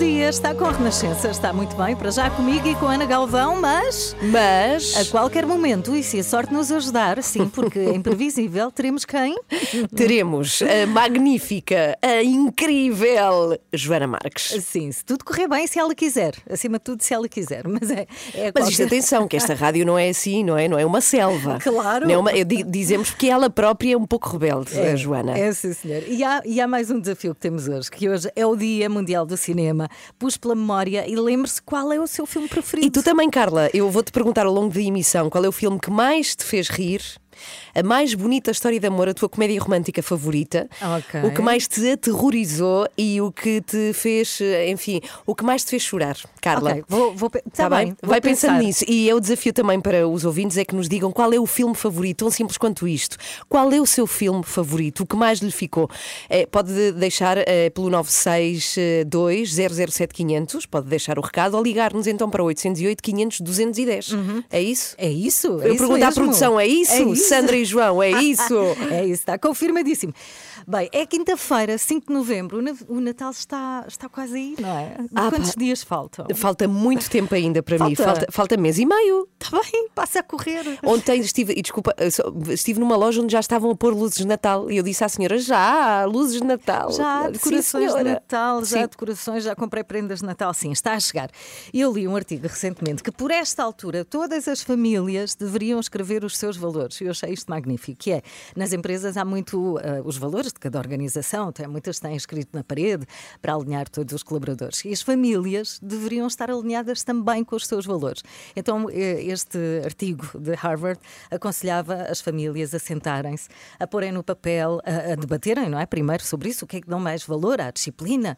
Bom dia, está com a Renascença, está muito bem, para já comigo e com a Ana Galvão, mas Mas a qualquer momento, e se a sorte nos ajudar, sim, porque é imprevisível, teremos quem? teremos a magnífica, a incrível Joana Marques. Sim, se tudo correr bem, se ela quiser, acima de tudo, se ela quiser, mas é. é Mas isto, qualquer- atenção, que esta rádio não é assim, não é? Não é uma selva. Claro. Não é uma- dizemos porque ela própria é um pouco rebelde, a Joana. É, sim, senhor. E há, e há mais um desafio que temos hoje, que hoje é o Dia Mundial do Cinema. Pus pela memória e lembre-se qual é o seu filme preferido. E tu também, Carla, eu vou-te perguntar ao longo da emissão qual é o filme que mais te fez rir, a mais bonita história de amor, a tua comédia romântica favorita, Ok. o que mais te aterrorizou e o que te fez, enfim, o que mais te fez chorar, Carla. Ok, vou, vou, Tá tá bem? bem, vou Vai pensando pensar. nisso. E é o desafio também para os ouvintes é que nos digam qual é o filme favorito, tão simples quanto isto. Qual é o seu filme favorito? O que mais lhe ficou? Eh, pode de- deixar eh, pelo 962 007 500, pode deixar o recado ou ligar-nos então para 808 500 210. É isso? É isso? é Eu isso pergunto à produção, é isso? É isso. Sandra e João, é isso? É isso, está confirmadíssimo. Bem, é quinta-feira, 5 de novembro. O na- O Natal está, está quase aí, não é? Ah, Quantos pá. dias faltam? Falta muito tempo ainda para mim, Falta. falta, falta mês e meio. Está bem, passa a correr. Ontem estive, e desculpa, estive numa loja onde já estavam a pôr luzes de Natal e eu disse à senhora: já, luzes de Natal. Já Sim, decorações de. Natal, já há Sim. decorações, já comprei prendas de Natal, sim, está a chegar. Eu li um artigo recentemente que por esta altura todas as famílias deveriam escrever os seus valores. Eu achei isto magnífico, que é, nas empresas há muito ah, os valores de cada organização, tem, muitas têm escrito na parede para alinhar todos os colaboradores. E as famílias deveriam estar alinhadas também com os seus valores. Então, eh, este artigo de Harvard aconselhava as famílias a sentarem-se, a porem no papel, a, a debaterem, não é? Primeiro sobre isso, o que é que dão mais valor à disciplina,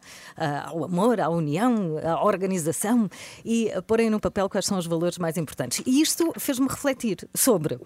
ao amor, à união, à organização e a porem no papel quais são os valores mais importantes. E isto fez-me refletir sobre.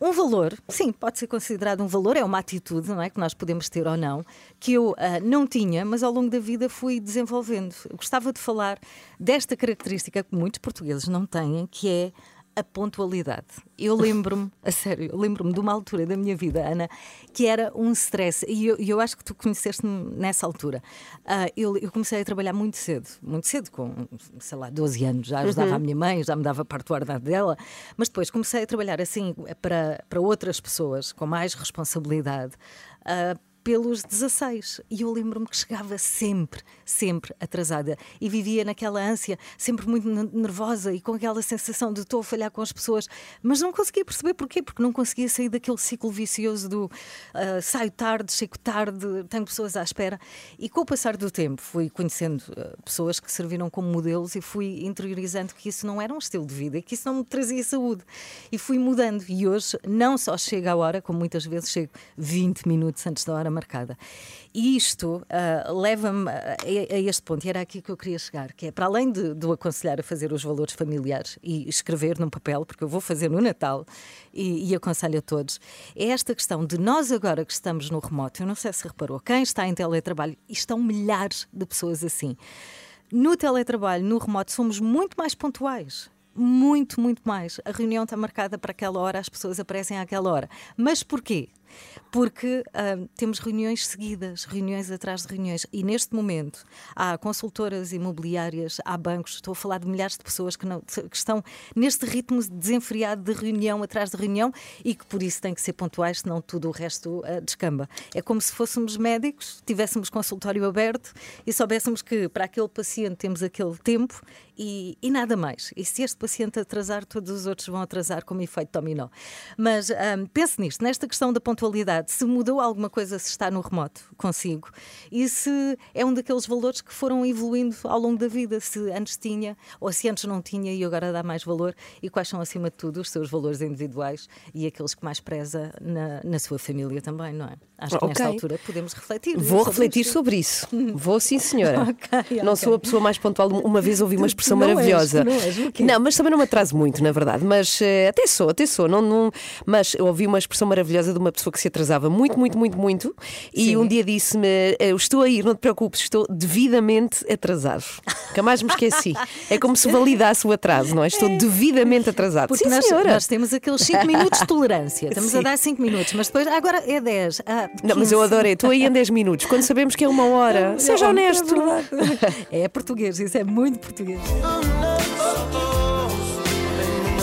Um valor, sim, pode ser considerado um valor, é uma atitude, não é? Que nós podemos ter ou não, que eu ah, não tinha, mas ao longo da vida fui desenvolvendo. Eu gostava de falar desta característica que muitos portugueses não têm, que é a pontualidade. Eu lembro-me, a sério, lembro-me de uma altura da minha vida, Ana, que era um stress. E eu, eu acho que tu conheceste-me nessa altura. Ah, eu, eu comecei a trabalhar muito cedo, muito cedo, com, sei lá, 12 anos. Já ajudava a minha mãe, já me dava parte do guardado dela. Mas depois comecei a trabalhar assim para, para outras pessoas, com mais responsabilidade. ah, pelos 16. E eu lembro-me que chegava sempre, sempre atrasada. E vivia naquela ânsia, sempre muito ne- nervosa e com aquela sensação de estou a falhar com as pessoas. Mas não conseguia perceber porquê, porque não conseguia sair daquele ciclo vicioso do ah, saio tarde, chego tarde, tenho pessoas à espera. E com o passar do tempo fui conhecendo ah, pessoas que serviram como modelos e fui interiorizando que isso não era um estilo de vida e que isso não me trazia saúde. E fui mudando. E hoje não só chego à hora, como muitas vezes chego 20 minutos antes da hora marcada. E isto ah, leva-me a, a este ponto, e era aqui que eu queria chegar, que é para além de, de aconselhar a fazer os valores familiares e escrever num papel, porque eu vou fazer no Natal e, e aconselho a todos, é esta questão de nós agora que estamos no remoto, eu não sei se reparou, quem está em teletrabalho, e estão milhares de pessoas assim. No teletrabalho, no remoto, somos muito mais pontuais. Muito, muito mais. A reunião está marcada para aquela hora, as pessoas aparecem àquela hora. Mas porquê? Porque ah, temos reuniões seguidas, reuniões atrás de reuniões. E neste momento há consultoras imobiliárias, há bancos, estou a falar de milhares de pessoas que, não- que estão neste ritmo desenfreado de reunião atrás de reunião e que por isso têm que ser pontuais, senão tudo o resto ah, descamba. É como se fôssemos médicos, tivéssemos consultório aberto e soubéssemos que para aquele paciente temos aquele tempo e, e nada mais. E se este paciente atrasar, todos os outros vão atrasar como efeito dominó. Mas ah, pense nisto, nesta questão da pontualidade pontualidade, se mudou alguma coisa, se está no remoto consigo e se é um daqueles valores que foram evoluindo ao longo da vida, se antes tinha ou se antes não tinha e agora dá mais valor e quais são, acima de tudo, os seus valores individuais e aqueles que mais preza na, na sua família também, não é? Acho que nesta Ok. altura podemos refletir. Vou sobre refletir isto. sobre isso. Vou sim, senhora. Ok, Não ok. sou a pessoa mais pontual. Uma vez ouvi uma expressão não és, maravilhosa. tu não és? Não, mas também não me atraso muito, na verdade. Mas eh, até sou, até sou. Não, não- mas ouvi uma expressão maravilhosa de uma pessoa que se atrasava muito, muito, muito, muito. E Sim. um dia disse-me: Estou a ir, não te preocupes, estou devidamente atrasado. Nunca mais me esqueci. É como se validasse o atraso, não é? Estou devidamente atrasado. Porque sim, nós, nós temos aqueles 5 minutos de tolerância. Estamos a Sim. dar 5 minutos, mas depois agora é 10. Ah, Não, mas eu 15. adorei. Estou aí em 10 minutos. Quando sabemos que é uma hora, seja honesto. É. É português, isso é muito português.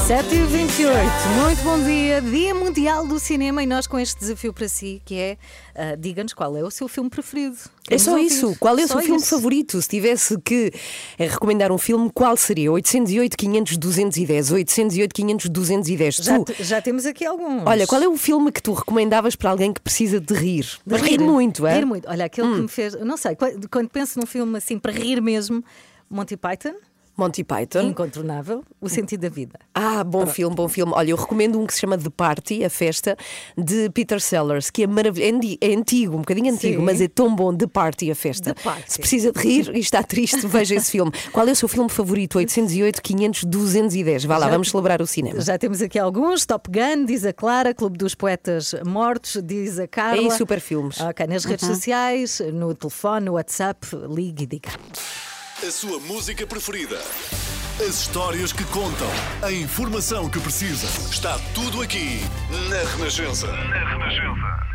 7 e 28 muito bom dia, Dia Mundial do Cinema e nós com este desafio para si que é, ah, diga-nos qual é o seu filme preferido. É só ouvir. isso. Qual é o seu filme favorito? Se tivesse que eh, recomendar um filme, qual seria? 808, 500, 210. 808, 500, 210. Já, Tu, já temos aqui alguns. olha, qual é o filme que tu recomendavas para alguém que precisa de rir? De Mas rir muito, é? Rir muito. Olha, aquele que me fez, não sei, quando penso num filme assim para rir mesmo, Monty Python, Monty Python. incontornável, O Sentido da Vida. Ah, bom filme, bom filme. Olha, eu recomendo um que se chama The Party, a festa, de Peter Sellers, que é maravilhoso. É É antigo, um bocadinho antigo, Sim. mas é tão bom. The Party, a festa. Party. Se precisa de rir e está triste, veja esse filme. Qual é o seu filme favorito? 808, 500, 210. Vá lá, Já- vamos celebrar o cinema. Já temos aqui alguns. Top Gun, diz a Clara. Clube dos Poetas Mortos, diz a Carla. Isso, super filmes. Ok, nas redes sociais, no telefone, no WhatsApp, ligue e diga. A sua música preferida. As histórias que contam. A informação que precisa. Está tudo aqui na Renascença. Na Renascença.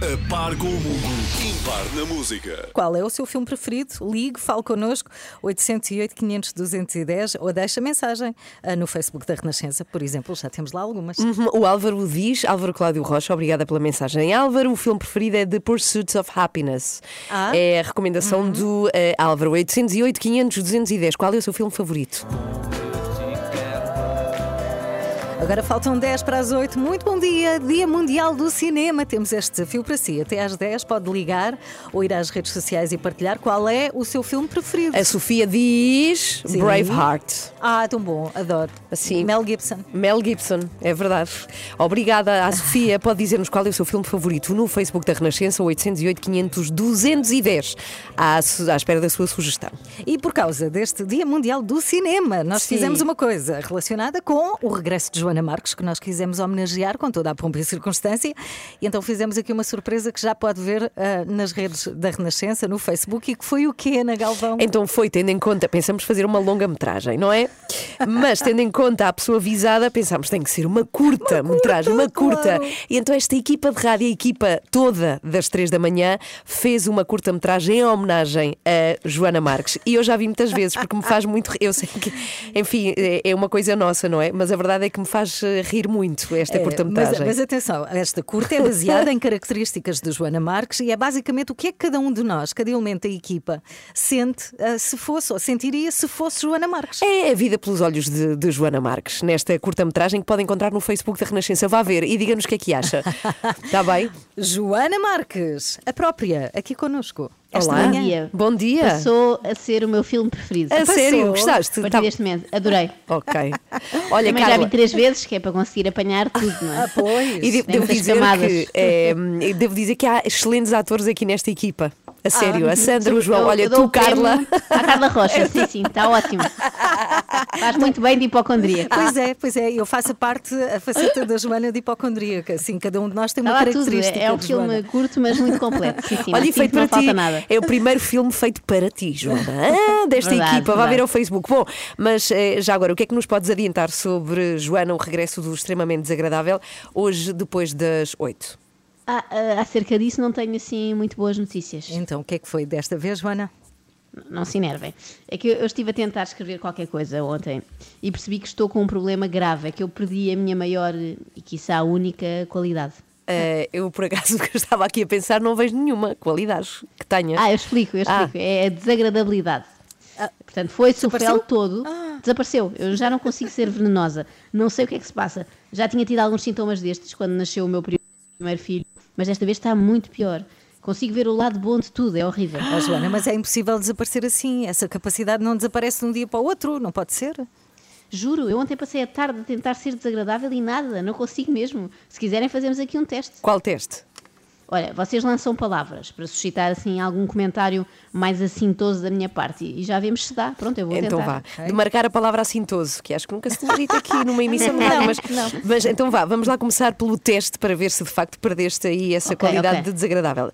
A par com o mundo. Impar na música. Qual é o seu filme preferido? Ligue, fale connosco, 808 500 210 ou deixa mensagem ah, no Facebook da Renascença, por exemplo. Já temos lá algumas. Uhum, O Álvaro diz, Álvaro Cláudio Rocha, obrigada pela mensagem. Álvaro, o filme preferido é The Pursuit of Happiness. Ah. É a recomendação do eh, Álvaro. 808, 500, 210. Qual é o seu filme favorito? Agora faltam 10 para as 8. Muito bom dia, Dia Mundial do Cinema. Temos este desafio para si. Até às 10 pode ligar ou ir às redes sociais e partilhar qual é o seu filme preferido. A Sofia diz Sim. Braveheart. Ah, tão bom, adoro. Assim. Mel Gibson. Mel Gibson, é verdade. Obrigada à Sofia. Pode dizer-nos qual é o seu filme favorito no Facebook da Renascença, 808 500 210, à, à espera da sua sugestão. E por causa deste Dia Mundial do Cinema, nós Sim. fizemos uma coisa relacionada com o regresso de Joana Marques, que nós quisemos homenagear com toda a pompa e circunstância. E então fizemos aqui uma surpresa que já pode ver ah, nas redes da Renascença, no Facebook, e que foi o quê, Ana Galvão? Então foi, tendo em conta, pensamos fazer uma longa-metragem, não é? Mas tendo em conta a pessoa avisada, pensámos tem que ser uma curta-metragem, uma curta. claro. E então esta equipa de rádio, a equipa toda das três da manhã, fez uma curta-metragem em homenagem a Joana Marques. E eu já vi muitas vezes, porque me faz muito. Eu sei que, enfim, é é uma coisa nossa, não é? Mas a verdade é que me faz eh, rir muito esta É, curta-metragem. Mas, mas atenção, esta curta é baseada em características de Joana Marques e é basicamente o que é que cada um de nós, cada elemento da equipa, sente ah, se fosse, ou sentiria se fosse Joana Marques. É a vida pelos olhos de, de Joana Marques, nesta curta-metragem que pode encontrar no Facebook da Renascença. Vá ver e diga-nos o que é que acha. Está bem? Joana Marques, a própria, aqui connosco. Esta Olá. manhã. Bom dia. Bom dia. Passou a ser o meu filme preferido. A A sério, gostaste? partir Tá- deste momento. Adorei. Ok. Olha, Também já Carla, vi três vezes, que é para conseguir apanhar tudo, não é? Ah, pois. e Tem devo dizer que, é, devo dizer que há excelentes atores aqui nesta equipa. A sério, a Sandra, o João, Ah, Eu- olha, eu tu, Carla. À Carla Rocha, sim, sim, está ótimo. Faz muito bem de hipocondria. Pois é, pois é, eu faço a parte, a faceta da Joana de hipocondríaca, assim, cada um de nós tem uma Está lá tudo. característica. É, é um filme Joana. curto, mas muito completo. Sim, sim, Olha, não e feito para ti. nada. É o primeiro filme feito para ti, Joana. Ah, desta Verdade, equipa. Vá ver ao Facebook. Bom, mas eh, já agora, o que é que nos podes adiantar sobre Joana, o regresso do extremamente desagradável, hoje depois das oito? Ah, ah, acerca disso não tenho assim muito boas notícias. Então, o que é que foi desta vez, Joana? Não se enervem. É que eu, estive a tentar escrever qualquer coisa ontem e percebi que estou com um problema grave. É que eu perdi a minha maior e, quiçá, única qualidade. Eh, eu, por acaso, que eu estava aqui a pensar, não vejo nenhuma qualidade que tenha. Ah, eu explico, eu Ah. explico. É a desagradabilidade. Portanto, foi-se o Desapareceu? fel todo, desapareceu. Eu já não consigo ser venenosa. Não sei o que é que se passa. Já tinha tido alguns sintomas destes quando nasceu o meu primeiro filho, mas desta vez está muito pior. Consigo ver o lado bom de tudo, é horrível. Oh, Joana, mas é impossível desaparecer assim. Essa capacidade não desaparece de um dia para o outro, não pode ser? Juro, eu ontem passei a tarde a tentar ser desagradável e nada, não consigo mesmo. Se quiserem, fazemos aqui um teste. Qual teste? Olha, vocês lançam palavras para suscitar assim algum comentário mais assintoso da minha parte e já vemos se dá. Pronto, eu vou Então tentar. vá, de marcar a palavra assintoso, que acho que nunca se tinha dito aqui numa emissão de rádio, mas, mas então vá, vamos lá começar pelo teste para ver se de facto perdeste aí essa Ok, qualidade ok. de desagradável.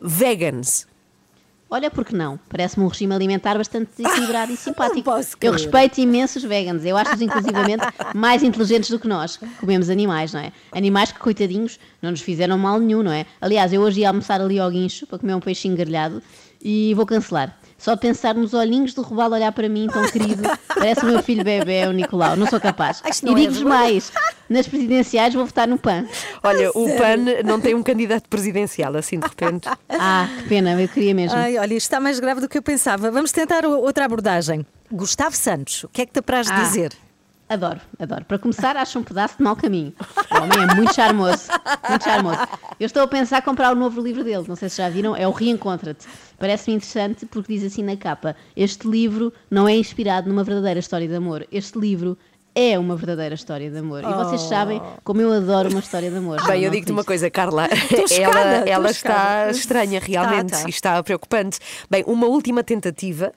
Vegans. Olha, porque não? Parece-me um regime alimentar bastante equilibrado e simpático. Eu respeito imenso os veganos. Eu acho-os, inclusivamente, mais inteligentes do que nós. Comemos animais, não é? Animais que, coitadinhos, não nos fizeram mal nenhum, não é? Aliás, eu hoje ia almoçar ali ao guincho para comer um peixinho grelhado e vou cancelar. Só pensar nos olhinhos do robalo olhar para mim, tão querido, parece o meu filho bebê, o Nicolau. Não sou capaz. E é digo-vos verdade. mais: nas presidenciais vou votar no PAN. Olha, o PAN não tem um candidato presidencial, assim de repente. Ah, que pena, eu queria mesmo. Ai, olha, isto está mais grave do que eu pensava. Vamos tentar outra abordagem. Gustavo Santos, o que é que te apraz Ah. dizer? Adoro, adoro. Para começar, acho um pedaço de mau caminho. O homem é muito charmoso, muito charmoso. Eu estou a pensar em comprar o novo livro dele, não sei se já viram, é o Reencontra-te. Parece-me interessante porque diz assim na capa: Este livro não é inspirado numa verdadeira história de amor. Este livro é uma verdadeira história de amor. E vocês sabem como eu adoro uma história de amor. Bem, eu digo-te uma coisa, Carla. chocada, ela ela está estranha, realmente, Está, está. e está preocupante. Bem, uma última tentativa.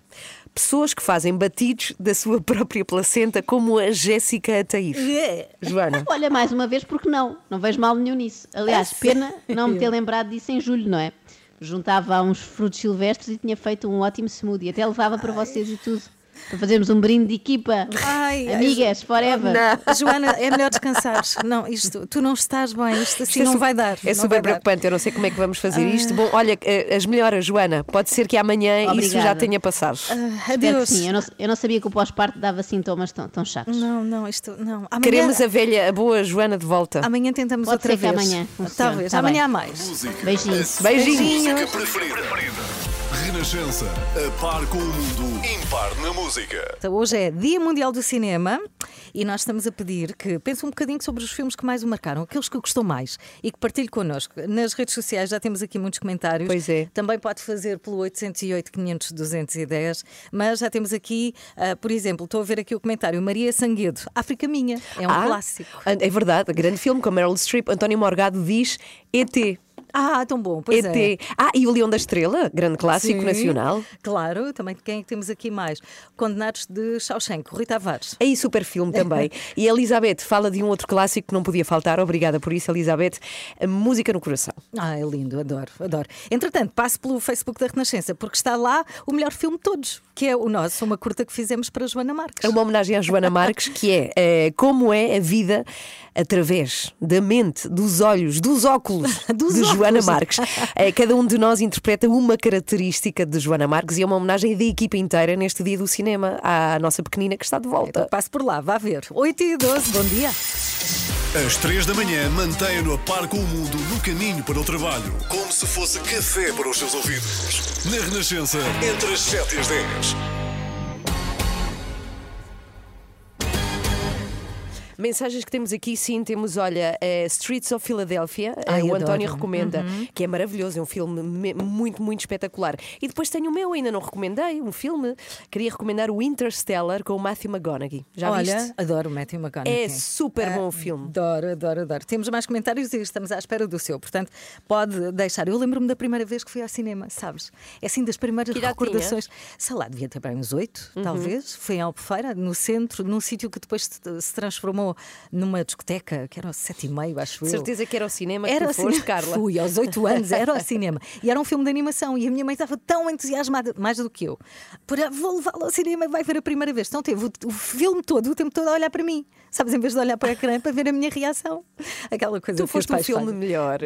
Pessoas que fazem batidos da sua própria placenta, como a Jéssica Atair. Joana. Olha, mais uma vez, porque não? Não vejo mal nenhum nisso. Aliás, pena não me ter lembrado disso em julho, não é? Juntava uns frutos silvestres e tinha feito um ótimo smoothie. Até levava para vocês e tudo. Para fazermos um brinde de equipa. Ai, ai, Amigas, forever. Joana, é melhor descansar. Não, isto, tu não estás bem, isto assim Isto é não vai dar. É não super vai dar. preocupante, eu não sei como é que vamos fazer isto. Bom, olha, eh, as melhoras, Joana. Pode ser que amanhã isso já Obrigada. tenha passado. Ah, que adeus. sim. Eu não, eu não sabia que o pós-parto dava sintomas tão, tão chatos. Não, não, isto não. Amanhã, Queremos a velha, a boa Joana de volta. amanhã tentamos Pode outra ser que vez. amanhã funcione, Talvez, tá amanhã bem. há mais. Música. Beijinhos. Beijinhos. Música preferida. Renascença. A par com o mundo. Impar na música. Então, Hoje é Dia Mundial do Cinema e nós estamos a pedir que pense um bocadinho sobre os filmes que mais o marcaram, aqueles que gostou mais e que partilhe connosco. Nas redes sociais já temos aqui muitos comentários. Pois é. Também pode fazer pelo 808 500 210, mas já temos aqui, ah, por exemplo, estou a ver aqui o comentário Maria Sanguedo, África Minha, é um Ah, clássico. É verdade, grande filme com a Meryl Streep. António Morgado diz ET. Ah, tão bom, pois é. ET. Ah, e o Leão da Estrela, grande clássico Sim, nacional. Claro, também quem é temos aqui mais? Condenados de Shawshank, Rui Tavares. Aí, super filme também. E a Elizabeth fala de um outro clássico que não podia faltar. Obrigada por isso, Elizabeth. A Música no Coração. Ah, é lindo, adoro, adoro. Entretanto, passe pelo Facebook da Renascença, porque está lá o melhor filme de todos, que é o nosso, uma curta que fizemos para Joana Marques. É uma homenagem à Joana Marques, que é eh, como é a vida através da mente, dos olhos, dos óculos Dos de óculos. Joana Marques. Eh, cada um de nós interpreta uma característica de Joana Marques e é uma homenagem da equipa inteira neste dia do cinema à nossa pequenina que está de volta. Passe por lá, vá ver. 8 e 12, bom dia. Às três da manhã, mantenha-no a par com o mundo no caminho para o trabalho. Como se fosse café para os seus ouvidos. Na Renascença, entre as 7 e as 10. Mensagens que temos aqui, sim, temos, olha, eh, Streets of Philadelphia, eh, Ai, o adoro. António recomenda, que é maravilhoso, é um filme me- muito, muito espetacular. E depois tenho o meu, ainda não recomendei, um filme, queria recomendar o Interstellar com o Matthew McConaughey. Já Olha, viste? adoro o Matthew McConaughey. É super bom o filme. Adoro, adoro, adoro. Temos mais comentários e estamos à espera do seu. Portanto, pode deixar. Eu lembro-me da primeira vez que fui ao cinema, sabes? É assim das primeiras Que recordações. Sei lá, devia ter bem uns oito, Uhum. talvez. Foi em Albufeira, no centro, num sítio que depois se se numa discoteca, que era aos sete e meio, acho eu. certeza que era o cinema que Era tu ao foste, cinema. Carla. Fui aos oito anos, era ao cinema. E era um filme de animação. E a minha mãe estava tão entusiasmada, mais do que eu. Por vou levá-lo ao cinema e vai ver a primeira vez. Então teve o, o filme todo, o tempo todo a olhar para mim. Sabes, em vez de olhar para o ecrã para ver a minha reação. Aquela coisa Tu que os foste um filme fazem. melhor.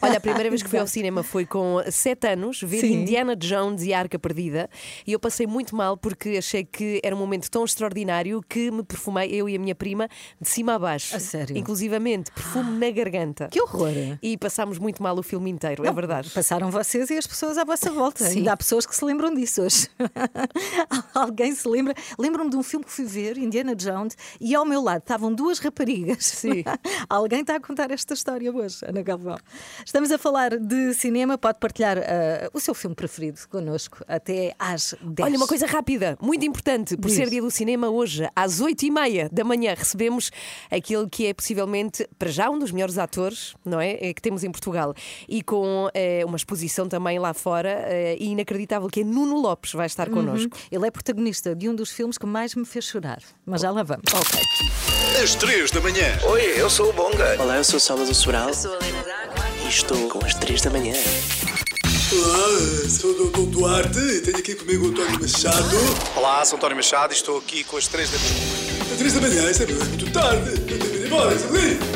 Olha, a primeira vez que fui ao cinema foi com sete anos, ver Sim. Indiana Jones e a Arca Perdida. E eu passei muito mal porque achei que era um momento tão extraordinário que me perfumei, eu e a minha prima, de cima a baixo. A sério? Inclusivamente, perfume na garganta. Que horror! E passámos muito mal o filme inteiro, é Não, verdade. Passaram vocês e as pessoas à vossa volta. Sim. Ainda há pessoas que se lembram disso hoje. Alguém se lembra? Lembro-me de um filme que fui ver, Indiana Jones, e ao meu lado estavam duas raparigas. Sim. Alguém está a contar esta história hoje, Ana Galvão. Estamos a falar de cinema, pode partilhar ah, o seu filme preferido connosco até às 10. Olha, uma coisa rápida, muito importante, por Diz. ser dia do cinema, hoje, às 8h30 da manhã, recebemos aquele que é possivelmente, para já, um dos melhores atores, não é? Eh, Que temos em Portugal. E com eh, uma exposição também lá fora, eh, e inacreditável, que é Nuno Lopes, vai estar connosco. Ele é protagonista de um dos filmes que mais me fez chorar. Mas já lá vamos. Ok. Às 3 da manhã. Oi, eu sou o Bonga. Olá, eu sou o Salvador Sobral Sou a Lena D'Água. e estou com as 3 da manhã. Olá, sou o Dr. Duarte e tenho aqui comigo o António Machado. Olá, sou António Machado e estou aqui com as três da manhã. Às três da manhã, isso é muito tarde. Eu tenho de ir embora, Isabeli.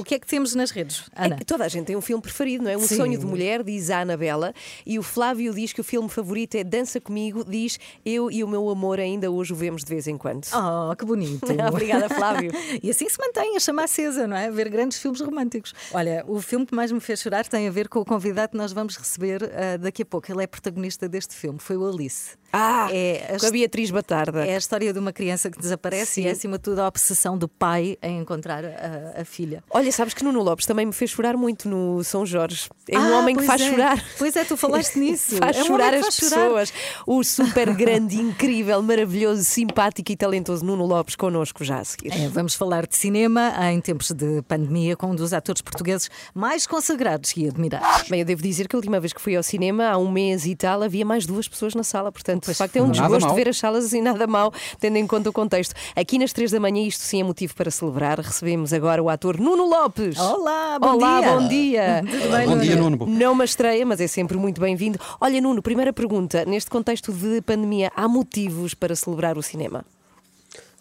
O que é que temos nas redes, Ana? É, Toda a gente tem um filme preferido, não é? Um Sim. sonho de mulher, diz a Anabela, e o Flávio diz que o filme favorito é Dança Comigo, diz eu e o meu amor ainda hoje o vemos de vez em quando. Oh, que bonito. Obrigada, Flávio. e assim se mantém a chama acesa, não é? Ver grandes filmes românticos. Olha, o filme que mais me fez chorar tem a ver com o convidado que nós vamos receber ah, daqui a pouco. Ele é protagonista deste filme, foi o Alice. Ah, é a, com a Beatriz Batarda. é a história de uma criança que desaparece Sim. e é, acima de tudo, a obsessão do pai em encontrar a, a filha. Olha, sabes que Nuno Lopes também me fez chorar muito no São Jorge. É um Ah, homem que faz é. chorar. Pois é, tu falaste nisso. Faz É um chorar que as faz chorar. pessoas. O super grande, incrível, maravilhoso, simpático e talentoso Nuno Lopes connosco já a seguir. É, vamos falar de cinema em tempos de pandemia com um dos atores portugueses mais consagrados e admirados. Bem, eu devo dizer que a última vez que fui ao cinema, há um mês e tal, havia mais duas pessoas na sala. Portanto, de facto, é um Nada desgosto mal. ver as salas assim, nada mal, tendo em conta o contexto. Aqui nas três da manhã, isto sim é motivo para celebrar. Recebemos agora o ator Nuno Lopes. Olá, bom Olá, dia. bom dia. Tudo bem, Bom dia, Nuno? Nuno. Não uma estreia, mas é sempre muito bem-vindo. Olha, Nuno, primeira pergunta. Neste contexto de pandemia, há motivos para celebrar o cinema?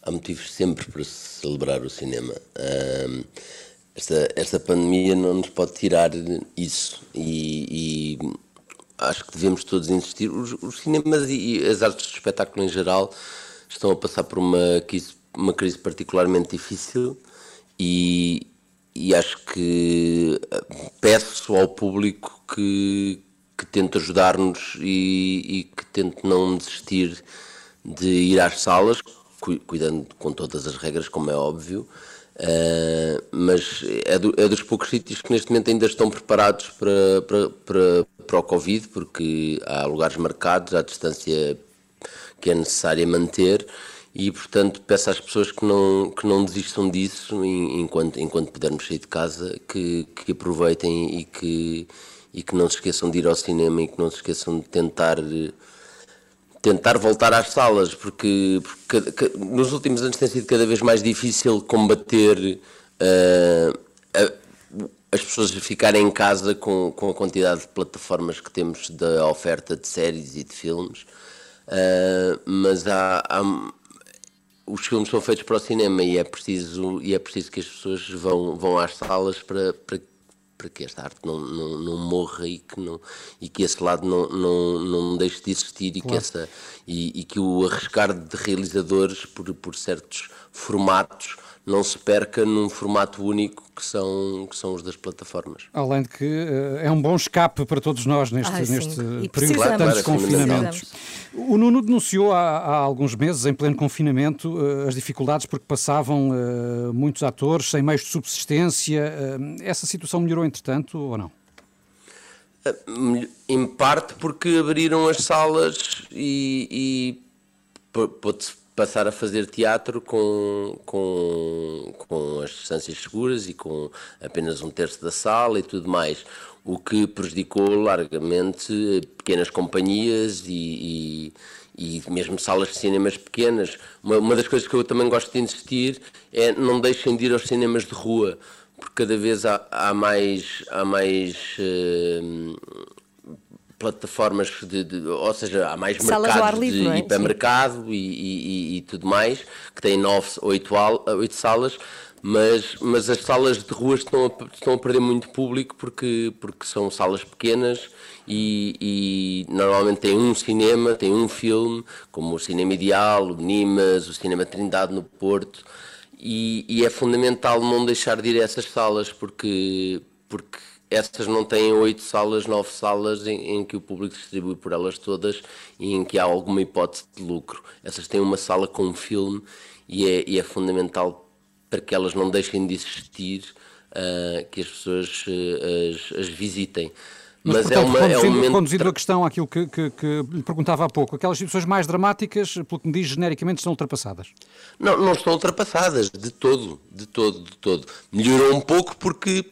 Há motivos sempre para celebrar o cinema. Ahm, esta, esta pandemia não nos pode tirar isso e, e acho que devemos todos insistir. Os, os cinemas e as artes de espetáculo em geral estão a passar por uma crise, uma crise particularmente difícil e, e acho que ah, peço ao público que, que tente ajudar-nos e, e que tente não desistir de ir às salas, cu- cuidando com todas as regras, como é óbvio, ah, mas é, do- é dos poucos sítios que neste momento ainda estão preparados para, para, para, para o Covid, porque há lugares marcados, há distância que é necessária manter e, portanto, peço às pessoas que não, que não desistam disso enquanto, enquanto pudermos sair de casa, que, que aproveitem e que, e que não se esqueçam de ir ao cinema e que não se esqueçam de tentar eh, tentar voltar às salas, porque, porque nos últimos anos tem sido cada vez mais difícil combater eh, a- as pessoas ficarem em casa com, com a quantidade de plataformas que temos da oferta de séries e de filmes. Eh, mas há, há- os filmes são feitos para o cinema e é preciso, e é preciso que as pessoas vão, vão às salas para, para, para que esta arte não, não, não morra e que, não, e que esse lado não, não, não deixe de existir e, que, essa, e, e que o arriscar de realizadores por, por certos formatos não se perca num formato único que são, que são os das plataformas. Além de que eh, é um bom escape para todos nós neste, sim. neste período de tantos confinamentos. O Nuno denunciou há, há alguns meses, em pleno confinamento, eh, as dificuldades porque passavam eh, muitos atores sem meios de subsistência. Essa situação melhorou entretanto ou não? Em parte porque abriram as salas e, e pô- pôde-se passar a fazer teatro com, com, com as distâncias seguras e com apenas um terço da sala e tudo mais, o que prejudicou largamente pequenas companhias e, e, e mesmo salas de cinemas pequenas. Uma, uma das coisas que eu também gosto de insistir é não deixem de ir aos cinemas de rua, porque cada vez há, há mais, há mais eh, plataformas de, de- ou seja, há mais Salas mercados livre, de é? hipermercado e, e- e- tudo mais, que têm nove, oito, oito salas, mas, mas as salas de rua estão a, estão a perder muito público porque, porque são salas pequenas e, e normalmente tem um cinema, tem um filme, como o Cinema Ideal, o Nimas, o Cinema Trindade no Porto, e, e é fundamental não deixar de ir a essas salas, porque, porque essas não têm oito salas, nove salas em, em, que o público distribui por elas todas e em que há alguma hipótese de lucro. Essas têm uma sala com um filme e é, e é fundamental para que elas não deixem de existir, uh, que as pessoas uh, as, as visitem. Mas, Mas portanto, é uma, conduzindo, é um momento... conduzindo a questão àquilo que, que, que, lhe perguntava há pouco, aquelas situações mais dramáticas, pelo que me diz genericamente, estão ultrapassadas? Não, não estão ultrapassadas, de todo, de todo, de todo. Melhorou um pouco porque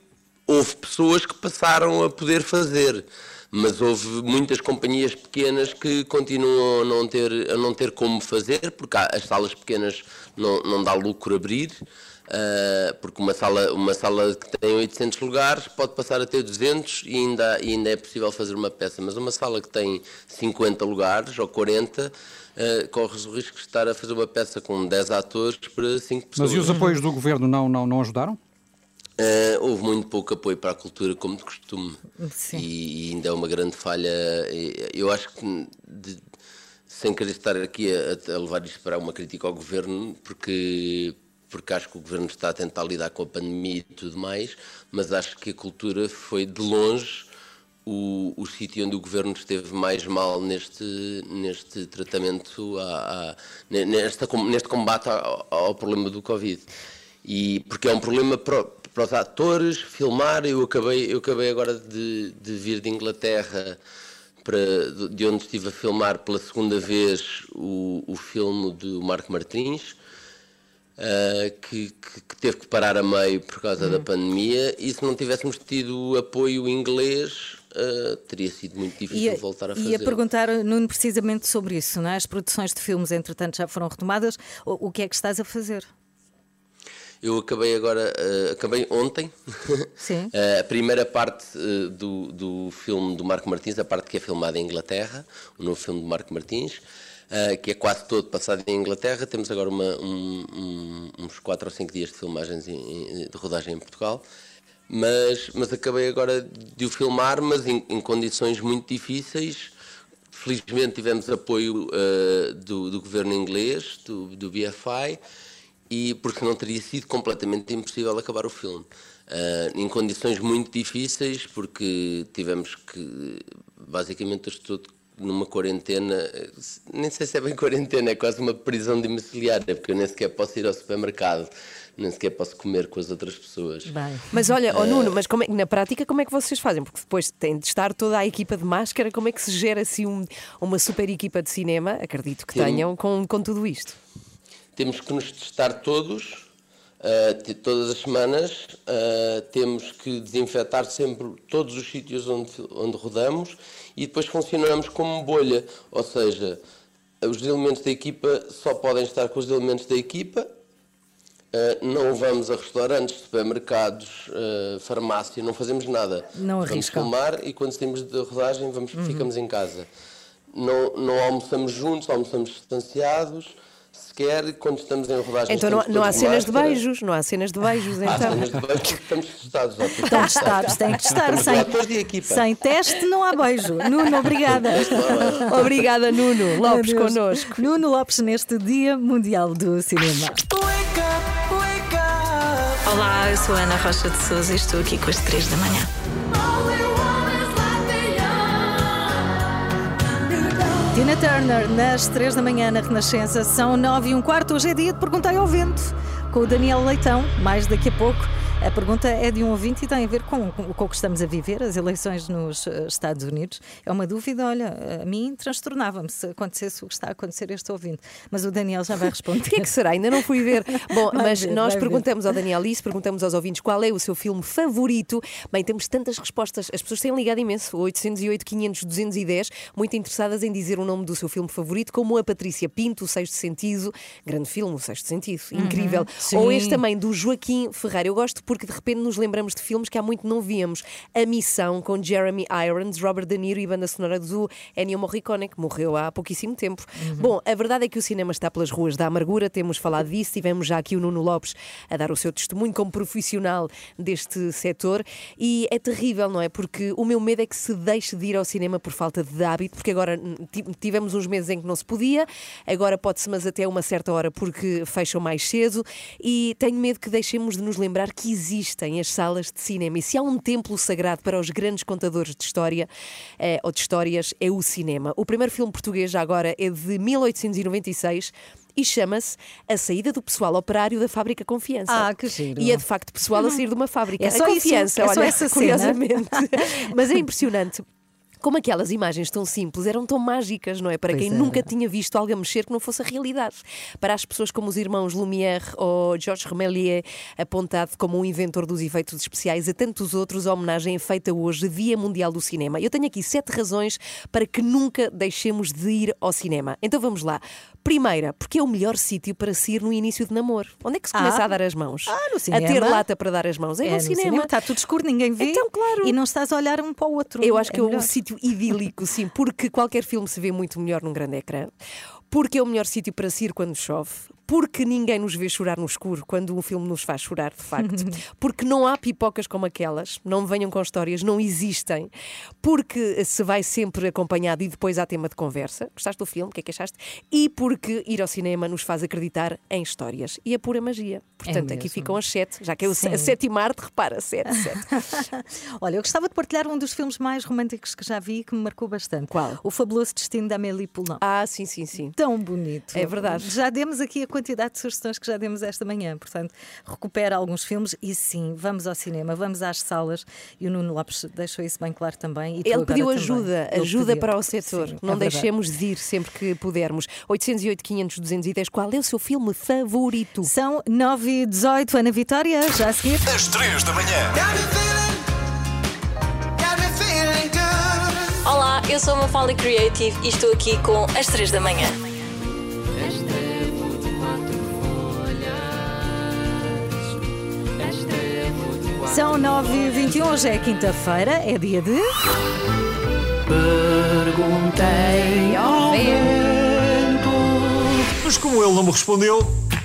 houve pessoas que passaram a poder fazer, mas houve muitas companhias pequenas que continuam a não ter, a não ter como fazer, porque as salas pequenas não, não dá lucro abrir. Uh, porque uma sala, uma sala que tem 800 lugares pode passar a ter 200 e ainda, e ainda é possível fazer uma peça, mas uma sala que tem 50 lugares ou 40 uh, corres o risco de estar a fazer uma peça com 10 atores para 5 pessoas. Mas e os apoios do governo não, não, não ajudaram? Uh, houve muito pouco apoio para a cultura, como de costume, e, e, ainda é uma grande falha. Eu acho que, de, sem querer estar aqui a, a levar isto para uma crítica ao governo, porque porque acho que o governo está a tentar lidar com a pandemia e tudo mais, mas acho que a cultura foi de longe o, o sítio onde o governo esteve mais mal neste, neste tratamento, a, a, nesta, neste combate ao, ao, problema do Covid. E porque é um problema para os atores filmar. Eu acabei, eu acabei agora de, de vir de Inglaterra. Para, de onde estive a filmar pela segunda vez o, o filme do Marco Martins, Uh, que, que, que, teve que parar a meio por causa uhum. da pandemia e se não tivéssemos tido apoio inglês uh, teria sido muito difícil voltar a fazer. Ia perguntar, Nuno, precisamente sobre isso, não é? As produções de filmes, entretanto, já foram retomadas. O, o que é que estás a fazer? Eu acabei agora, uh, acabei ontem, a primeira parte do, do filme do Marco Martins, a parte que é filmada em Inglaterra, o novo filme do Marco Martins uh, que é quase todo passado em Inglaterra. Temos agora uma, um, um, uns 4 ou 5 dias de filmagens em, de rodagem em Portugal. Mas, mas acabei agora de o filmar, mas em, em condições muito difíceis. Felizmente tivemos apoio uh, do, do, governo inglês, do, do BFI, e porque não teria sido completamente impossível acabar o filme. Uh, em condições muito difíceis, porque tivemos que, basicamente, estou numa quarentena, nem sei se é bem quarentena, é quase uma prisão domiciliária, porque eu nem sequer posso ir ao supermercado, nem sequer posso comer com as outras pessoas. Bem. Mas olha, oh Nuno, mas como é, na prática como é que vocês fazem? Porque depois tem de estar toda a equipa de máscara, como é que se gera assim um, uma super equipa de cinema, acredito que tenham, com, com tudo isto? Temos que nos testar todos, Uh, todas as semanas uh, temos que desinfetar sempre todos os sítios onde, onde rodamos e depois funcionamos como bolha, ou seja, os elementos da equipa só podem estar com os elementos da equipa, uh, não vamos a restaurantes, supermercados, farmácia, não fazemos nada. Não arriscam. Vamos filmar e quando saímos de rodagem vamos, uhum. ficamos em casa. Não, não almoçamos juntos, almoçamos distanciados sequer quando estamos em rodagem. Então não, não há cenas de beijos, não há cenas de beijos. Então. Há cenas de beijos porque estamos testados. Estão testados, têm que testar. Sem, sem teste não há beijo. Nuno, obrigada. obrigada, Nuno Lopes connosco. Nuno Lopes neste Dia Mundial do Cinema. Olá, eu sou Ana Rocha de Souza e estou aqui com as três da manhã. Tina Turner, nas 3 da manhã na Renascença, são 9 e um quarto. Hoje é dia de perguntar ao vento, com o Daniel Leitão, mais daqui a pouco. A pergunta é de um ouvinte e tem a ver com, com, com o que estamos a viver, as eleições nos eh, Estados Unidos. É uma dúvida, olha, a mim transtornava-me se acontecesse o que está a acontecer este ouvinte. Mas o Daniel já vai responder. O que é que será? Ainda não fui ver. Bom, mas ver, nós perguntamos ver. ao Daniel isso, perguntamos aos ouvintes qual é o seu filme favorito. Bem, temos tantas respostas. As pessoas têm ligado imenso. 808, 500, 210, muito interessadas em dizer o nome do seu filme favorito, como a Patrícia Pinto, O Sexto Sentido. Grande filme, O Sexto Sentido. Incrível. Uhum, Ou este também, do Joaquim Ferreira. Eu gosto porque de repente nos lembramos de filmes que há muito não víamos. A Missão, com Jeremy Irons, Robert De Niro e banda sonora do Ennio Morricone, que morreu há pouquíssimo tempo. Bom, a verdade é que o cinema está pelas ruas da amargura, temos falado disso, tivemos já aqui o Nuno Lopes a dar o seu testemunho como profissional deste setor e é terrível, não é? Porque o meu medo é que se deixe de ir ao cinema por falta de hábito, porque agora ti- tivemos uns meses em que não se podia, agora pode-se, mas até uma certa hora porque fecham mais cedo e tenho medo que deixemos de nos lembrar que existem as salas de cinema e se há um templo sagrado para os grandes contadores de história eh, ou de histórias é o cinema. O primeiro filme português agora é de 1896 e chama-se A Saída do Pessoal Operário da Fábrica Confiança. Ah, que giro. E é de facto pessoal a sair de uma fábrica. É só a isso? confiança, É só olha, essa cena? curiosamente. Mas é impressionante. Como aquelas imagens tão simples eram tão mágicas, não é? Para Pois quem era. nunca tinha visto algo a mexer que não fosse a realidade. Para as pessoas como os irmãos Lumière ou Georges Remélier, apontado como um inventor dos efeitos especiais, a tantos outros, a homenagem é feita hoje, Dia Mundial do Cinema. Eu tenho aqui sete razões para que nunca deixemos de ir ao cinema. Então vamos lá. Primeira, porque é o melhor sítio para se ir no início de namoro. Onde é que se começa Ah. a dar as mãos? Ah, no A cinema. ter lata para dar as mãos. É, É, no, no cinema. cinema, está tudo escuro, ninguém vê. Então, claro. E não estás a olhar um para o outro. Eu acho que é, melhor. um sítio idílico, sim, porque qualquer filme se vê muito melhor num grande ecrã, porque é o melhor sítio para se ir quando chove, porque ninguém nos vê chorar no escuro quando um filme nos faz chorar, de facto, porque não há pipocas como aquelas, não venham com histórias, não existem, porque se vai sempre acompanhado e depois há tema de conversa. Gostaste do filme? O que é que achaste? E porque ir ao cinema nos faz acreditar em histórias. E é pura magia. Portanto, aqui mesmo. ficam as sete, já que é Sim. a sétima arte, repara, sete, sete. Olha, eu gostava de partilhar um dos filmes mais românticos que já vi que me marcou bastante. Qual? O Fabuloso Destino da Amélie Poulain. Ah, sim, sim, sim. Tão bonito. É verdade. Já demos aqui a quantidade de sugestões que já demos esta manhã. Portanto, recupera alguns filmes e sim, vamos ao cinema, vamos às salas. E o Nuno Lopes deixou isso bem claro também. E Ele pediu ajuda, Ele ajuda pediu. para o setor. Sim, não é verdade. deixemos de ir sempre que pudermos. 808, 500, 210. Qual é o seu filme favorito? São 9 e 18, Ana Vitória, já a seguir. Às 3 da manhã. Olá, eu sou a Mafalda Creative e estou aqui com As 3 da manhã. São 9 e 21, hoje é quinta-feira, é dia de. Perguntei ao Mas como ele não me respondeu,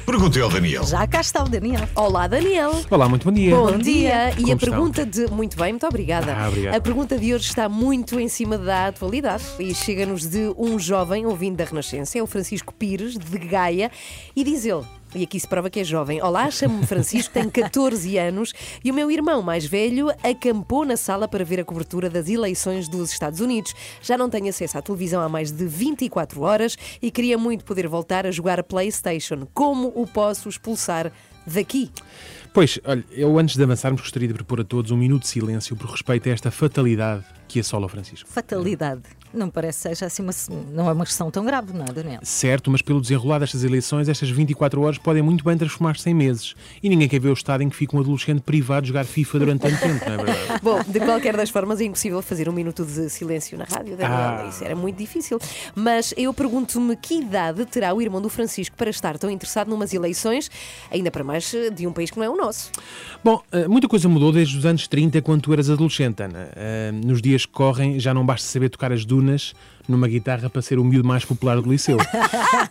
perguntei ao Daniel. Já cá está o Daniel. Olá, Daniel. Olá, muito bom dia. Bom dia. E Como a estão? pergunta de. Muito bem, muito obrigada. Ah, obrigado. A pergunta de hoje está muito em cima da atualidade e chega-nos de um jovem ouvindo da Renascença, é o Francisco Pires, de Gaia, e diz ele. E aqui se prova que é jovem. Olá, chamo-me Francisco, tenho 14 anos e o meu irmão mais velho acampou na sala para ver a cobertura das eleições dos Estados Unidos. Já não tenho acesso à televisão há mais de 24 horas e queria muito poder voltar a jogar PlayStation. Como o posso expulsar daqui? Pois, olha, eu antes de avançarmos gostaria de propor a todos um minuto de silêncio por respeito a esta fatalidade que assola o Francisco. Fatalidade. Não parece que seja assim uma. Não é uma questão tão grave, não é, Daniel? Certo, mas pelo desenrolar destas eleições, estas 24 horas podem muito bem transformar-se em meses. E ninguém quer ver o estado em que fica um adolescente privado de jogar FIFA durante tanto tempo, não é verdade? Bom, de qualquer das formas é impossível fazer um minuto de silêncio na rádio, Daniel. Ah. Isso era muito difícil. Mas eu pergunto-me que idade terá o irmão do Francisco para estar tão interessado numas eleições, ainda para mais de um país que não é o nosso. Bom, eh, muita coisa mudou desde os anos 30, quando tu eras adolescente, Ana. Eh, Nos dias que correm, já não basta saber tocar as dunas numa guitarra para ser o miúdo mais popular do liceu.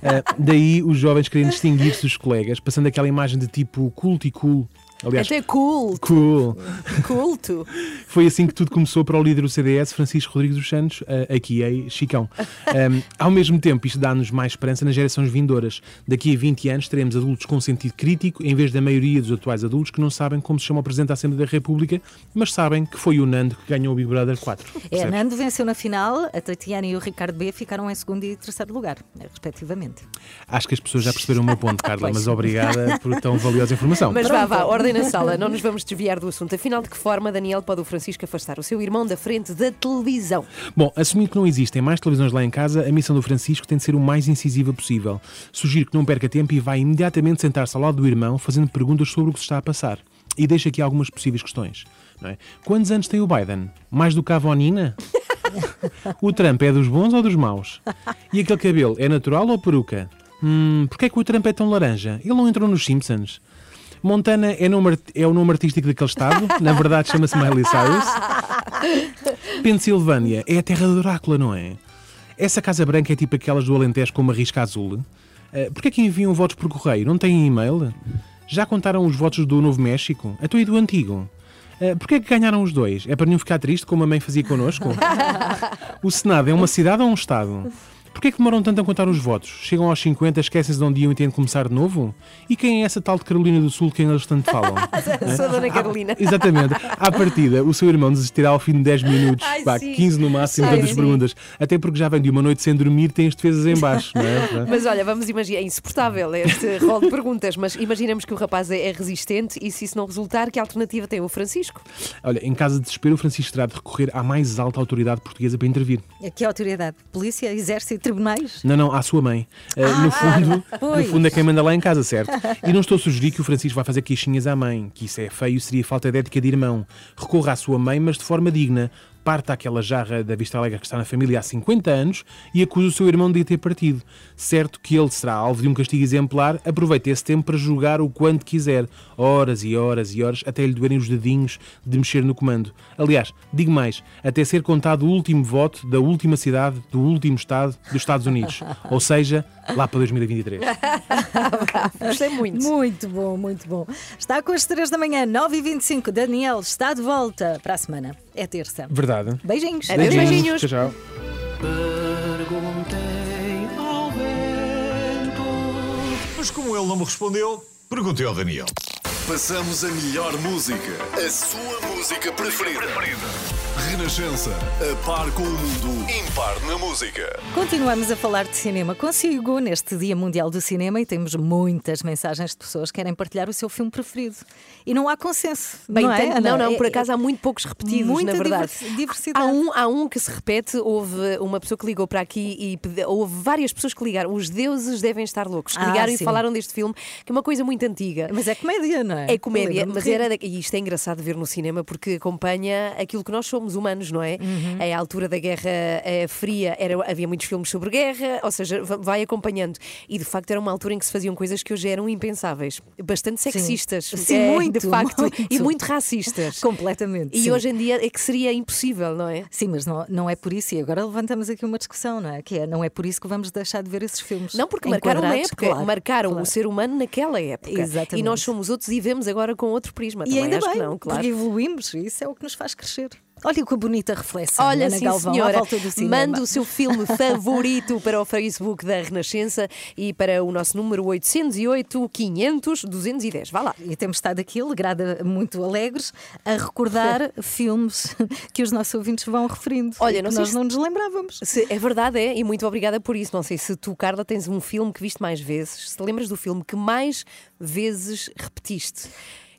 Eh, Daí os jovens querem distinguir-se dos colegas, passando aquela imagem de tipo culto e cool. Aliás, Até cool, cool. culto. Foi assim que tudo começou para o líder do CDS, Francisco Rodrigues dos Santos, aqui é Chicão. Um, ao mesmo tempo, isto dá-nos mais esperança nas gerações vindouras. Daqui a 20 anos teremos adultos com sentido crítico, em vez da maioria dos atuais adultos que não sabem como se chama o Presidente da Assembleia da República, mas sabem que foi o Nando que ganhou o Big Brother 4. É, percebes? Nando venceu na final, a Tatiana e o Ricardo B ficaram em segundo e terceiro lugar, respectivamente. Acho que as pessoas já perceberam o meu ponto, Carla, mas obrigada por tão valiosa informação. Mas vá, vá, ordem na sala, não nos vamos desviar do assunto. Afinal, de que forma, Daniel, pode o Francisco afastar o seu irmão da frente da televisão? Bom, assumindo que não existem mais televisões lá em casa, a missão do Francisco tem de ser o mais incisiva possível. Sugiro que não perca tempo e vá imediatamente sentar-se ao lado do irmão, fazendo perguntas sobre o que se está a passar. E deixa aqui algumas possíveis questões. É? Quantos anos tem o Biden? Mais do que a Avonina? o Trump é dos bons ou dos maus? E aquele cabelo é natural ou peruca? Hum, porquê é que o Trump é tão laranja? Ele não entrou nos Simpsons? Montana é, nome, é o nome artístico daquele estado, na verdade chama-se Miley Cyrus. Pensilvânia é a terra do Drácula, não é? Essa Casa Branca é tipo aquelas do Alentejo com uma risca azul. Uh, Porquê é que enviam votos por correio? Não têm e-mail? Já contaram os votos do Novo México? Até e do Antigo? Uh, Porquê é que ganharam os dois? É para não ficar triste como a mãe fazia connosco? O Senado é uma cidade ou um Estado? Porquê é que demoram tanto a contar os votos? Chegam aos 50, esquecem-se de onde iam e têm de começar de novo? E quem é essa tal de Carolina do Sul de quem eles tanto falam? Sou a Dona Carolina. Exatamente. À partida, o seu irmão desistirá ao fim de 10 minutos, Ai, pá, sim. 15 no máximo, Ai, tantas perguntas. Até porque já vem de uma noite sem dormir, tem as defesas em baixo, não é? Mas olha, vamos imaginar, é insuportável este rol de perguntas, mas imaginamos que o rapaz é é resistente e se isso não resultar, que alternativa tem o Francisco? Olha, em caso de desespero, o Francisco terá de recorrer à mais alta autoridade portuguesa para intervir. A autoridade? Polícia, exército, tribunais? Não, não, à sua mãe. Uh, no, fundo, no fundo é quem manda lá em casa, certo? E não estou a sugerir que o Francisco vá fazer queixinhas à mãe, que isso é feio seria falta de ética de irmão. Recorra à sua mãe, mas de forma digna. Parta aquela jarra da Vista Alegre que está na família há 50 anos e acusa o seu irmão de a ter partido. Certo que ele será alvo de um castigo exemplar, aproveita esse tempo para julgar o quanto quiser, horas e horas e horas, até lhe doerem os dedinhos de mexer no comando. Aliás, digo mais, até ser contado o último voto da última cidade do último estado dos Estados Unidos. Ou seja, lá para 2023. Gostei muito. Muito bom, muito bom. Está com as 3 da manhã, 9h25. Daniel está de volta para a semana. É terça. Verdade. Beijinhos. Adeus, beijinhos. Tchau, tchau. Mas como ele não me respondeu, perguntei ao Daniel. Passamos a melhor música. A sua música preferida. Renascença. A par com o mundo. Impar na música. Continuamos a falar de cinema consigo neste Dia Mundial do Cinema e temos muitas mensagens de pessoas que querem partilhar o seu filme preferido. E não há consenso. Bem, não, é, Ana? não, não, É- por acaso há muito poucos repetidos, Muita na verdade. diversi- diversidade. Há um, há um que se repete, houve uma pessoa que ligou para aqui e houve várias pessoas que ligaram. Os deuses devem estar loucos. Que Ah, ligaram e sim. falaram deste filme, que é uma coisa muito antiga. Mas é comédia, não é? É comédia, mas era. E isto é engraçado ver no cinema porque acompanha aquilo que nós somos humanos, não é? Uhum. É a altura da Guerra eh, Fria, era, havia muitos filmes sobre guerra, ou seja, va- vai acompanhando. E de facto era uma altura em que se faziam coisas que hoje eram impensáveis. Bastante sexistas. Sim, eh, muito, De facto. muito. E muito racistas. Completamente. E sim. hoje em dia é que seria impossível, não é? Sim, mas não, não é por isso. E agora levantamos aqui uma discussão, não é? Que é, não é por isso que vamos deixar de ver esses filmes. Não, porque marcaram uma época, claro, marcaram claro. o ser humano naquela época. Exatamente. E nós somos outros e vemos agora com outro prisma. E Também ainda acho bem, que não, claro. porque evoluímos. Isso é o que nos faz crescer. Olha que bonita reflexão. Olha, Ana sim, Galvão, à senhora. volta do cinema. Manda o seu filme favorito para o Facebook da Renascença e para o nosso número 808 500 210. Vá lá. E temos estado aqui, alegrada, muito alegres, a recordar filmes que os nossos ouvintes vão referindo. Olha, nós se- não nos lembrávamos. Se- é verdade, é, e muito obrigada por isso. Não sei se tu, Carla, tens um filme que viste mais vezes. Se lembras do filme que mais vezes repetiste?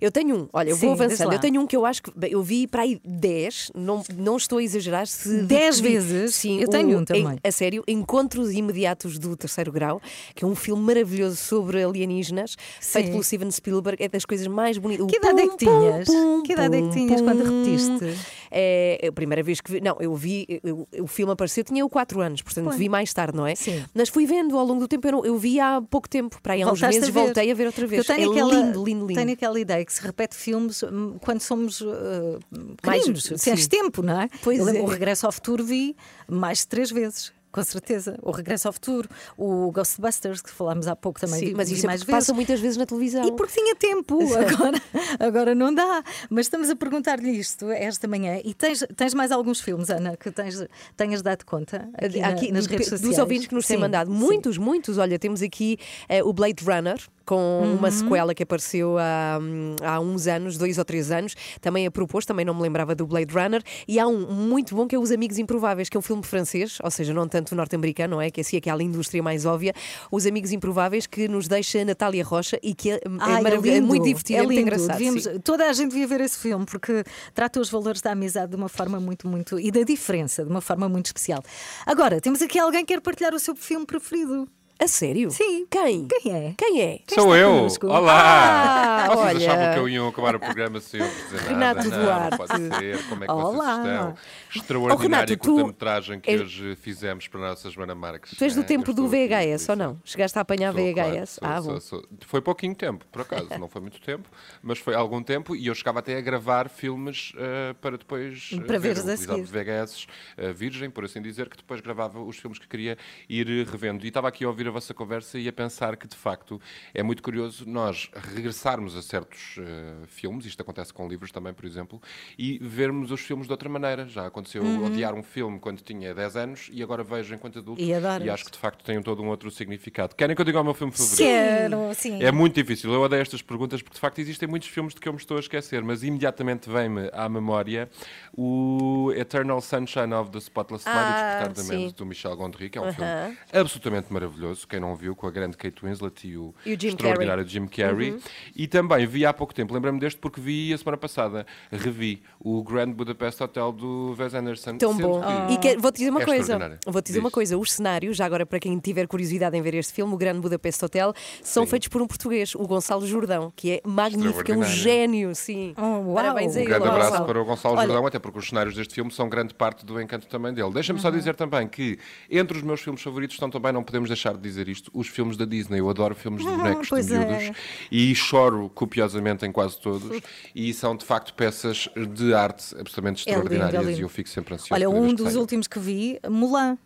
Eu tenho um, olha, eu vou Sim, diz avançando. Eu tenho um que eu acho que bem, eu vi para aí 10, não, não estou a exagerar. Se 10 digo que vi- vezes? Sim, Eu tenho um também. em- a sério, Encontros Imediatos do Terceiro Grau, que é um filme maravilhoso sobre alienígenas, feito Sim. pelo Steven Spielberg, é das coisas mais bonitas. Que idade é pum, que pum, tinhas? pum, Que idade é que pum, tinhas quando pum. repetiste? É a primeira vez que vi. Não, eu vi. eu- o filme apareceu, tinha eu 4 anos, portanto vi mais tarde, não é? Sim. Mas fui vendo ao longo do tempo, eu, não- eu vi há pouco tempo, para aí há uns Voltaste meses, a voltei a ver outra vez. Eu tenho é aquela, lindo, lindo, lindo. Tenho aquela ideia que se repete filmes hum, quando somos uh, Mais- tens tempo, não é? Pois Eu lembro, é. O Regresso ao Futuro vi mais de três vezes. Com certeza. O Regresso ao Futuro, o Ghostbusters, que falámos há pouco também. Sim, vi, mas isso é mais vezes. passa muitas vezes na televisão. E porque tinha tempo, agora, agora não dá. Mas estamos a perguntar-lhe isto esta manhã. E tens, tens mais alguns filmes, Ana, que tens, tenhas dado conta aqui, na- Aqui, nas do- redes dos sociais? ouvintes que nos têm Sim, mandado. sim. Muitos, muitos. Olha, temos aqui eh, o Blade Runner. Com uma sequela que apareceu há, há uns anos, dois ou três anos, também a propôs, também não me lembrava do Blade Runner. E há um muito bom que é Os Amigos Improváveis, que é um filme francês, ou seja, não tanto norte-americano, é? Que é assim aquela indústria mais óbvia. Os Amigos Improváveis, que nos deixa Natália Rocha e que é, é Ai, maravilhoso, é lindo, muito divertido, é, muito engraçado. Devíamos- toda a gente devia ver esse filme porque trata os valores da amizade de uma forma muito, muito. e da diferença, de uma forma muito especial. Agora, temos aqui alguém que quer partilhar o seu filme preferido. A sério? Sim. Quem? Quem é? Quem é? Sou eu. connosco? Olá! Ah, Vocês olha. achavam que eu ia acabar o programa sem eu vos dizer nada? Renato não, Duarte. não pode ser. Como é que Olá. vocês estão? Oh, Extraordinária Renato, tu curta-metragem que és- hoje fizemos para a nossa Joana Marques. Tu és do É, tempo eu do VHS, ou não? Chegaste a apanhar Sou, claro, VHS? sou, ah, sou, bom. sou. Foi pouquinho tempo, por acaso, não foi muito tempo, mas foi algum tempo e eu chegava até a gravar filmes eh, para depois eh, Para veres a seguir. VHS eh, virgem, por assim dizer, que depois gravava os filmes que queria ir revendo. E estava aqui a ouvir a vossa conversa e a pensar que, de facto, é muito curioso nós regressarmos a certos eh, filmes, isto acontece com livros também, por exemplo, e vermos os filmes de outra maneira. Já aconteceu Uhum. odiar um filme quando tinha 10 anos e agora vejo enquanto adulto E e acho que, de facto, tem todo um outro significado. Querem que eu diga o meu filme favorito? Quero, sim. É muito difícil. Eu odeio estas perguntas porque, de facto, existem muitos filmes de que eu me estou a esquecer, mas imediatamente vem-me à memória o Eternal Sunshine of the Spotless Mind, Ah, Despertar da Mente, do Michel Gondry, que é um Aham. filme absolutamente maravilhoso. Quem não viu, com a grande Kate Winslet e o, E o Jim extraordinário Carrey. Jim Carrey. Uhum. E também vi há pouco tempo, lembrei-me deste porque vi a semana passada, revi o Grand Budapest Hotel do Wes Anderson. Tão bom. que E quer- vou-te dizer uma é coisa. Vou-te dizer uma Diz. coisa. Os cenários, já agora para quem tiver curiosidade em ver este filme, o Grande Budapest Hotel, são feitos por um português, o Gonçalo Jordão, que é magnífico, é um gênio, sim. Parabéns a Um ele. grande abraço Gonçalo. para o Gonçalo Olha, Jordão, até porque os cenários deste filme são grande parte do encanto também dele. Deixa-me só dizer também que entre os meus filmes favoritos estão também, não podemos deixar de dizer isto, os filmes da Disney. Eu adoro filmes de bonecos de pois é. miúdos e choro copiosamente em quase todos. E são de facto peças de arte absolutamente É lindo, é extraordinárias lindo. e eu fico sempre ansioso. Olha, um dos últimos que vi, Mulan.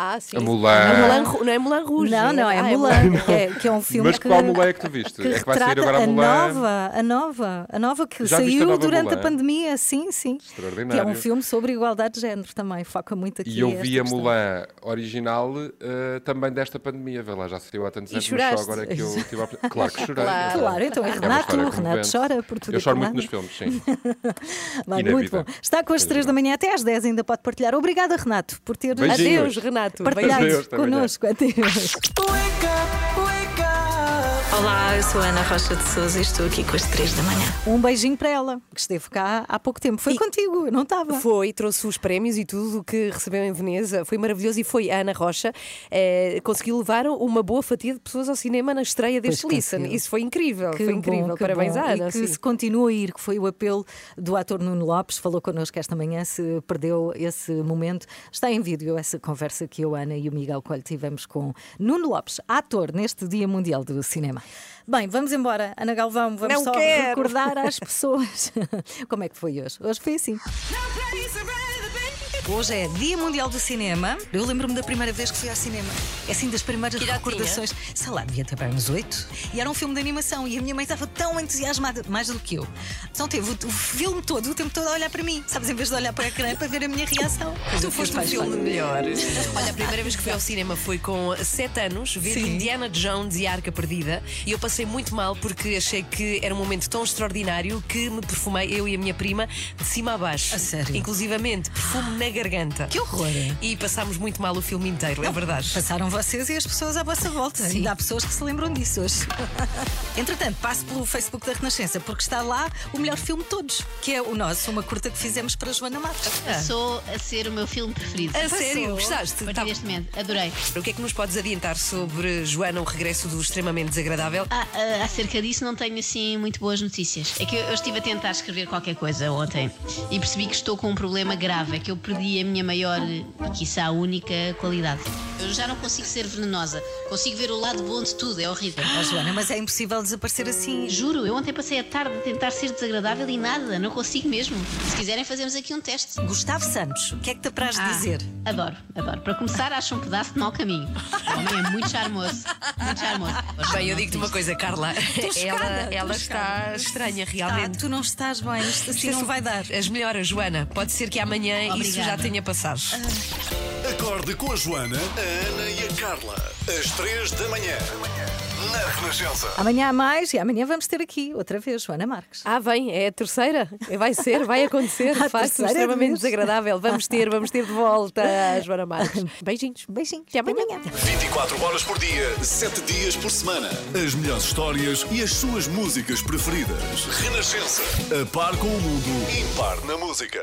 Ah, sim. A Mulan. A Mulan não é Mulan Rouge. Não, não, é Ah, Mulan, que é, que é um filme Mas que, qual Mulan é que tu viste? que É que vai sair agora a a Mulan. nova, a nova, a nova que Já a saiu nova durante a Mulan? pandemia, sim, sim. Que Extraordinário. é um filme sobre igualdade de género também, foca muito aqui E eu vi a questão. Mulan original eh, também desta pandemia. Vê lá, já saiu há tantos E anos, mas só agora é que eu tive a... Claro que chorei. Claro. Claro, então é Renato, o Renato chora por tudo Eu choro muito nos filmes, sim. Bem, na muito vida. bom. Está com as três da manhã até às 10, ainda pode partilhar. Obrigada, Renato, por ter Beijinhos. Adeus, Renato. Até amanhã. connosco. Adeus. Olá, eu sou a Ana Rocha de Souza e estou aqui com as 3 da manhã. Um beijinho para ela, que esteve cá há pouco tempo. Foi contigo, eu não estava. Foi, trouxe os prémios e tudo o que recebeu em Veneza. Foi maravilhoso e foi a Ana Rocha. eh, conseguiu levar uma boa fatia de pessoas ao cinema na estreia deste Pois Listen. conseguiu. Isso foi incrível. Que foi bom, incrível. que Parabéns bom. à Ana. E que sim. se continua a ir, que foi o apelo do ator Nuno Lopes, falou connosco esta manhã, se perdeu esse momento. Está em vídeo essa conversa que eu, a Ana e o Miguel Coelho tivemos com Nuno Lopes, ator neste Dia Mundial do Cinema. Bem, vamos embora. Ana Galvão, vamos Não só quero. recordar às pessoas como é que foi hoje. Hoje foi assim. Hoje é Dia Mundial do Cinema. Eu lembro-me da primeira vez que fui ao cinema. É assim das primeiras recordações. Sei lá, devia ter bem uns oito. E era um filme de animação e a minha mãe estava tão entusiasmada, mais do que eu. Então teve o, o filme todo, o tempo todo a olhar para mim. Sabes, em vez de olhar para a ecrã para ver a minha reação. Tu foste um filme melhor. Olha, a primeira vez que fui ao cinema foi com 7 anos, ver Sim. Indiana Jones e a Arca Perdida. E eu passei muito mal porque achei que era um momento tão extraordinário que me perfumei, eu e a minha prima, de cima a baixo. A sério? Inclusivamente, perfume na garganta. Que horror! E passámos muito mal o filme inteiro, é verdade. Passaram vocês e as pessoas à vossa volta. Ainda há pessoas que se lembram disso hoje. Entretanto, passo pelo Facebook da Renascença, porque está lá o melhor filme de todos, que é o nosso, uma curta que fizemos para Joana Marques. Passou a ser o meu filme preferido. A Passou. sério? Gostaste? A partir Tá- deste momento. Adorei. O que é que nos podes adiantar sobre Joana, o regresso do extremamente desagradável? Ah, ah, acerca disso não tenho assim muito boas notícias. É que eu, eu estive a tentar escrever qualquer coisa ontem e percebi que estou com um problema grave. É que eu perdi a minha maior e quiçá única qualidade. Eu já não consigo ser venenosa. Consigo ver o lado bom de tudo. É horrível. Oh, Joana, mas é impossível desaparecer assim. Juro, eu ontem passei a tarde a tentar ser desagradável e nada. Não consigo mesmo. Se quiserem, fazemos aqui um teste. Gustavo Santos, o que é que te apraz Ah, dizer? Adoro, adoro. Para começar, acho um pedaço de mau caminho. O homem é muito charmoso. Muito charmoso. Bem, eu digo-te uma coisa, Carla. Ela ela está estranha, Está, realmente. tu não estás bem, isto assim Isto é não vai dar. As melhoras, Joana. Pode ser que amanhã isso Obrigada. Já tenha passado. Acorde com a Joana, a Ana e a Carla. Às três da manhã. Na Renascença. Amanhã há mais e amanhã vamos ter aqui outra vez Joana Marques. Ah, vem, é a terceira. Vai ser, vai acontecer. A Faz terceira extremamente vez. desagradável. Vamos ter, vamos ter de volta a Joana Marques. Beijinhos. Beijinhos. Até amanhã. 24 horas por dia, 7 dias por semana. As melhores histórias e as suas músicas preferidas. Renascença. A par com o mundo, impar na música.